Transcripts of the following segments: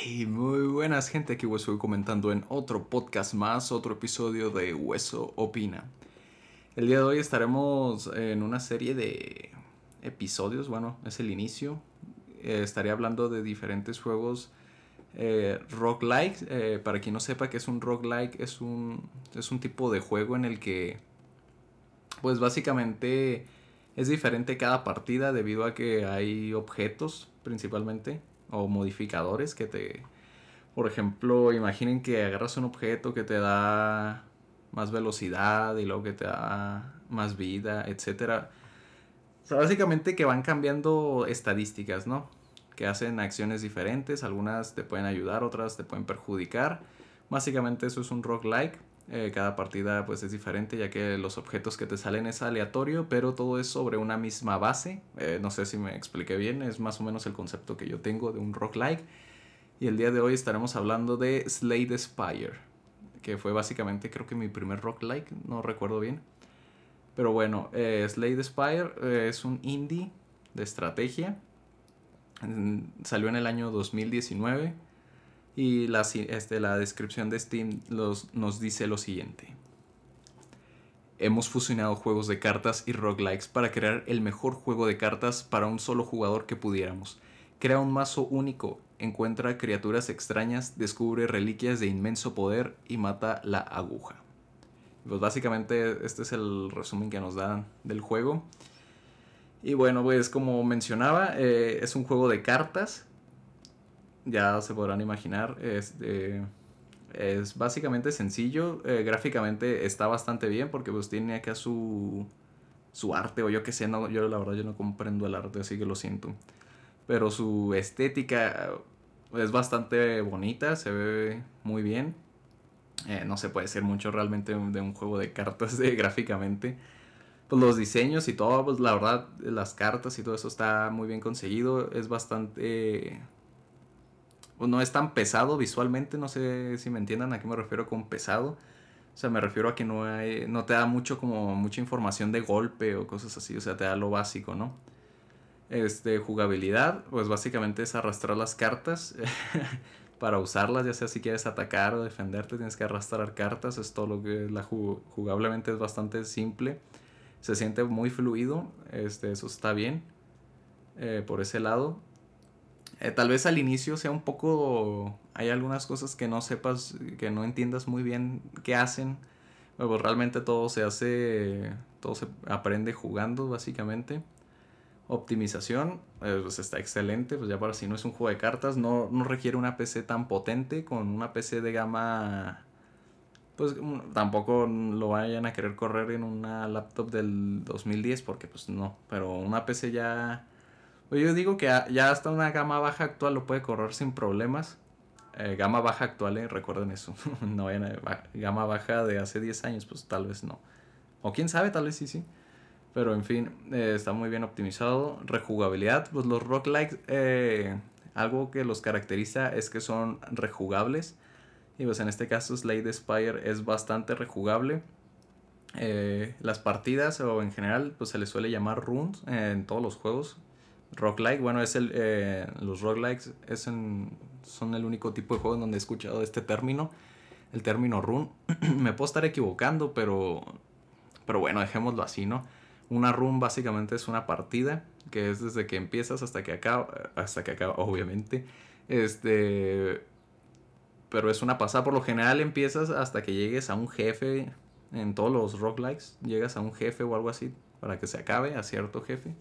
Hey, muy buenas gente, aquí Hueso comentando en otro podcast más, otro episodio de Hueso Opina. El día de hoy estaremos en una serie de episodios, bueno, es el inicio. Eh, estaré hablando de diferentes juegos eh, roguelike. Eh, para quien no sepa que es un roguelike, es un, es un tipo de juego en el que, pues básicamente es diferente cada partida debido a que hay objetos principalmente o modificadores que te... Por ejemplo, imaginen que agarras un objeto que te da más velocidad y luego que te da más vida, etc. O sea, básicamente que van cambiando estadísticas, ¿no? Que hacen acciones diferentes, algunas te pueden ayudar, otras te pueden perjudicar. Básicamente eso es un roguelike. Eh, cada partida pues es diferente ya que los objetos que te salen es aleatorio, pero todo es sobre una misma base. Eh, no sé si me expliqué bien, es más o menos el concepto que yo tengo de un roguelike. Y el día de hoy estaremos hablando de Slade Spire, que fue básicamente creo que mi primer roguelike, no recuerdo bien. Pero bueno, eh, Slade Spire es un indie de estrategia. Salió en el año 2019 y la, este, la descripción de Steam nos dice lo siguiente. Hemos fusionado juegos de cartas y roguelikes para crear el mejor juego de cartas para un solo jugador que pudiéramos. Crea un mazo único, encuentra criaturas extrañas, descubre reliquias de inmenso poder y mata la aguja. Pues básicamente este es el resumen que nos dan del juego. Y bueno, pues como mencionaba, eh, es un juego de cartas ya se podrán imaginar. Este, es básicamente sencillo. Eh, gráficamente está bastante bien porque pues tiene acá su, su arte o yo que sé. No, yo la verdad yo no comprendo el arte, así que lo siento. Pero su estética es bastante bonita, se ve muy bien. Eh, no se puede decir mucho realmente de un juego de cartas de, gráficamente. Pues los diseños y todo, pues la verdad, las cartas y todo eso está muy bien conseguido. Es bastante no es tan pesado visualmente, no sé si me entiendan a qué me refiero con pesado. O sea, me refiero a que no, hay, no te da mucho como mucha información de golpe o cosas así, o sea, te da lo básico, ¿no? Este, jugabilidad, pues básicamente es arrastrar las cartas para usarlas, ya sea si quieres atacar o defenderte, tienes que arrastrar cartas, es todo lo que la jugablemente es bastante simple, se siente muy fluido, este, eso está bien eh, por ese lado. Eh, tal vez al inicio sea un poco... Hay algunas cosas que no sepas, que no entiendas muy bien qué hacen. Pero pues realmente todo se hace... Todo se aprende jugando básicamente. Optimización, eh, pues está excelente. Pues ya para si no es un juego de cartas, no, no requiere una PC tan potente. Con una PC de gama pues mm, tampoco lo vayan a querer correr en una laptop del 2010 porque pues no, pero una PC ya yo digo que ya hasta una gama baja actual lo puede correr sin problemas. Eh, gama baja actual, eh, recuerden eso. no vayan a, gama baja de hace 10 años, pues tal vez no. O quién sabe, tal vez sí, sí. Pero en fin, eh, está muy bien optimizado. Rejugabilidad, pues los roguelikes, eh, algo que los caracteriza es que son rejugables. Y pues en este caso Slade Spire es bastante rejugable. las partidas o en general pues se les suele llamar runes en todos los juegos Roguelike, bueno, es el, eh, los roguelikes es son el único tipo de juego en donde he escuchado este término, el término run. Me puedo estar equivocando, pero, pero bueno, dejémoslo así, ¿no? Una run básicamente es una partida que es desde que empiezas hasta que acaba, hasta que acaba, obviamente. Este, pero es una pasada. Por lo general empiezas hasta que llegues a un jefe. En todos los roguelikes llegas a un jefe o algo así para que se acabe a cierto jefe.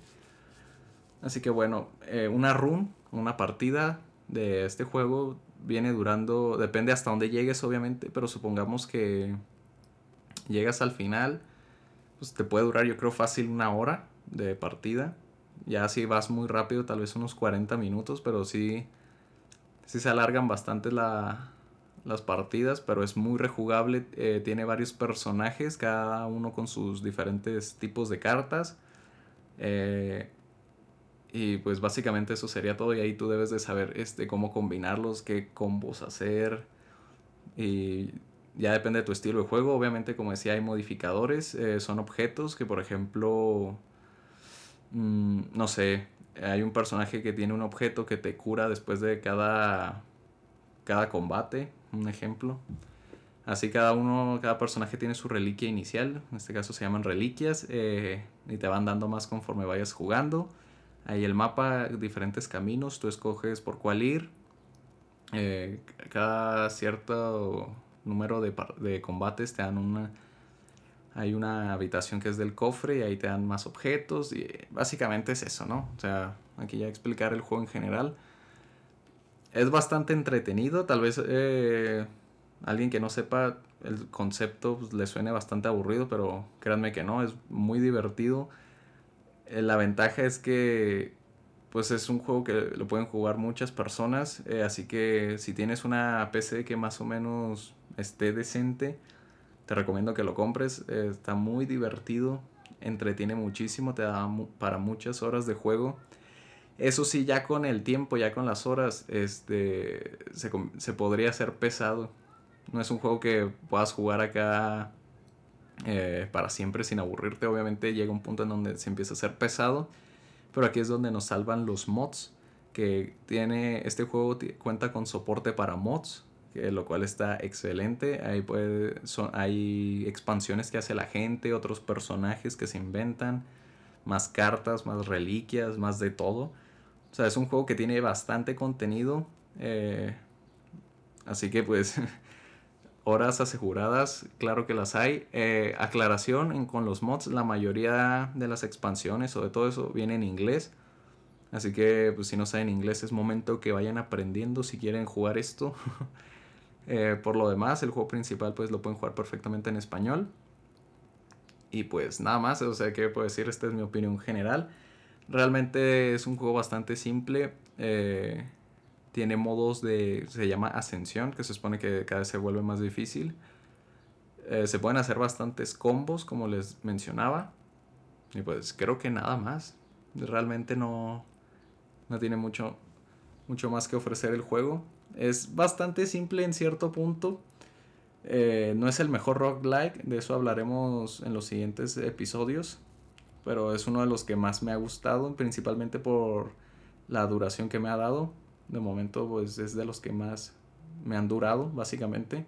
Así que bueno, eh, una run, una partida de este juego viene durando, depende hasta dónde llegues obviamente, pero supongamos que llegas al final, pues te puede durar yo creo fácil una hora de partida. Ya si vas muy rápido, tal vez unos 40 minutos, pero sí, sí se alargan bastante las partidas, pero es muy rejugable. Eh, tiene varios personajes, cada uno con sus diferentes tipos de cartas. Eh, y pues básicamente eso sería todo y ahí tú debes de saber este, cómo combinarlos, qué combos hacer. Y ya depende de tu estilo de juego. Obviamente como decía hay modificadores, eh, son objetos que por ejemplo, mm, no sé, hay un personaje que tiene un objeto que te cura después de cada cada combate, un ejemplo. Así cada uno, cada personaje tiene su reliquia inicial, en este caso se llaman reliquias, eh, y te van dando más conforme vayas jugando. Ahí el mapa, diferentes caminos, tú escoges por cuál ir. Eh, cada cierto número de, combates te dan una... Hay una habitación que es del cofre y ahí te dan más objetos y básicamente es eso, ¿no? O sea, aquí ya explicar el juego en general. Es bastante entretenido, tal vez eh, alguien que no sepa el concepto pues, le suene bastante aburrido, pero créanme que no, es muy divertido. Eh, la ventaja es que pues es un juego que lo pueden jugar muchas personas, eh, así que si tienes una PC que más o menos esté decente, te recomiendo que lo compres, eh, está muy divertido, entretiene muchísimo, te da para muchas horas de juego. Eso sí, ya con el tiempo, ya con las horas, este, se, se podría hacer pesado. No es un juego que puedas jugar acá eh, para siempre sin aburrirte. Obviamente llega un punto en donde se empieza a hacer pesado. Pero aquí es donde nos salvan los mods. Que tiene. Este juego cuenta con soporte para mods. Lo cual está excelente. Ahí puede, son, hay expansiones que hace la gente. Otros personajes que se inventan. Más cartas, más reliquias, más de todo. O sea, es un juego que tiene bastante contenido. Eh, así que pues horas aseguradas, claro que las hay. Eh, aclaración con los mods, la mayoría de las expansiones o de todo eso viene en inglés. Así que pues, si no saben inglés es momento que vayan aprendiendo si quieren jugar esto. Eh, por lo demás, el juego principal pues lo pueden jugar perfectamente en español. Y pues nada más, o sea, ¿qué puedo decir? Esta es mi opinión general. Realmente es un juego bastante simple. Eh, tiene modos de, se llama ascensión, que se supone que cada vez se vuelve más difícil. Eh, se pueden hacer bastantes combos, como les mencionaba. Y pues creo que nada más. Realmente no, no tiene mucho, mucho más que ofrecer el juego. Es bastante simple en cierto punto. Eh, no es el mejor roguelike, de eso hablaremos en los siguientes episodios. Pero es uno de los que más me ha gustado, principalmente por la duración que me ha dado de momento, pues es de los que más me han durado, básicamente.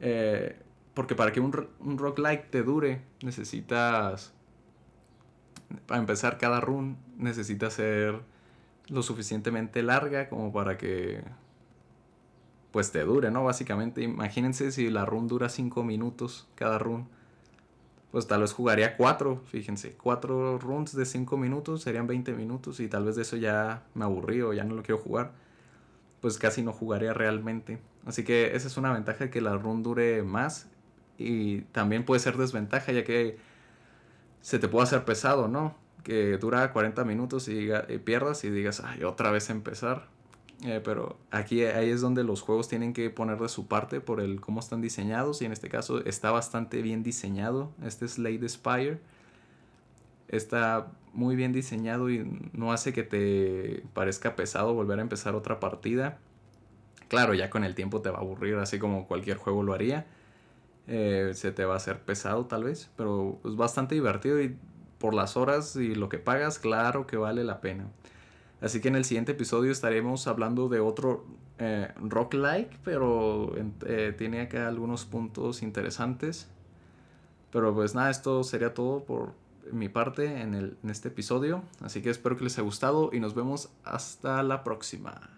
Eh, porque para que un, un roguelike te dure, necesitas. Para empezar, cada run necesita ser lo suficientemente larga como para que. Pues te dure, ¿no? Básicamente, imagínense si la run dura 5 minutos cada run pues tal vez jugaría cuatro, fíjense, cuatro runs de cinco minutos serían 20 minutos y tal vez de eso ya me aburrí o ya no lo quiero jugar, pues casi no jugaría realmente. Así que esa es una ventaja que la run dure más y también puede ser desventaja ya que se te puede hacer pesado, ¿no? Que dura 40 minutos y, y pierdas y digas, ay, otra vez empezar. Eh, pero aquí ahí es donde los juegos tienen que poner de su parte por el cómo están diseñados y en este caso está bastante bien diseñado. Este es Lady Spire. Está muy bien diseñado y no hace que te parezca pesado volver a empezar otra partida. Claro, ya con el tiempo te va a aburrir, así como cualquier juego lo haría. Eh, se te va a hacer pesado tal vez, pero es bastante divertido y por las horas y lo que pagas, claro que vale la pena. Así que en el siguiente episodio estaremos hablando de otro eh, rock-like, pero eh, tiene acá algunos puntos interesantes. Pero pues nada, esto sería todo por mi parte en, este episodio. Así que espero que les haya gustado y nos vemos hasta la próxima.